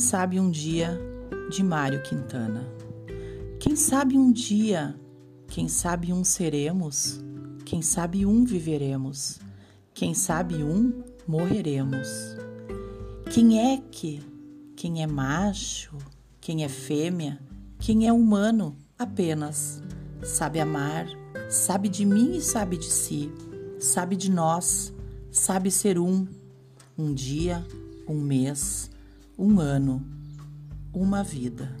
sabe um dia de Mário Quintana. Quem sabe um dia, quem sabe um seremos, quem sabe um viveremos, quem sabe um morreremos. Quem é que, quem é macho, quem é fêmea, quem é humano apenas, sabe amar, sabe de mim e sabe de si, sabe de nós, sabe ser um, um dia, um mês, um ano, uma vida.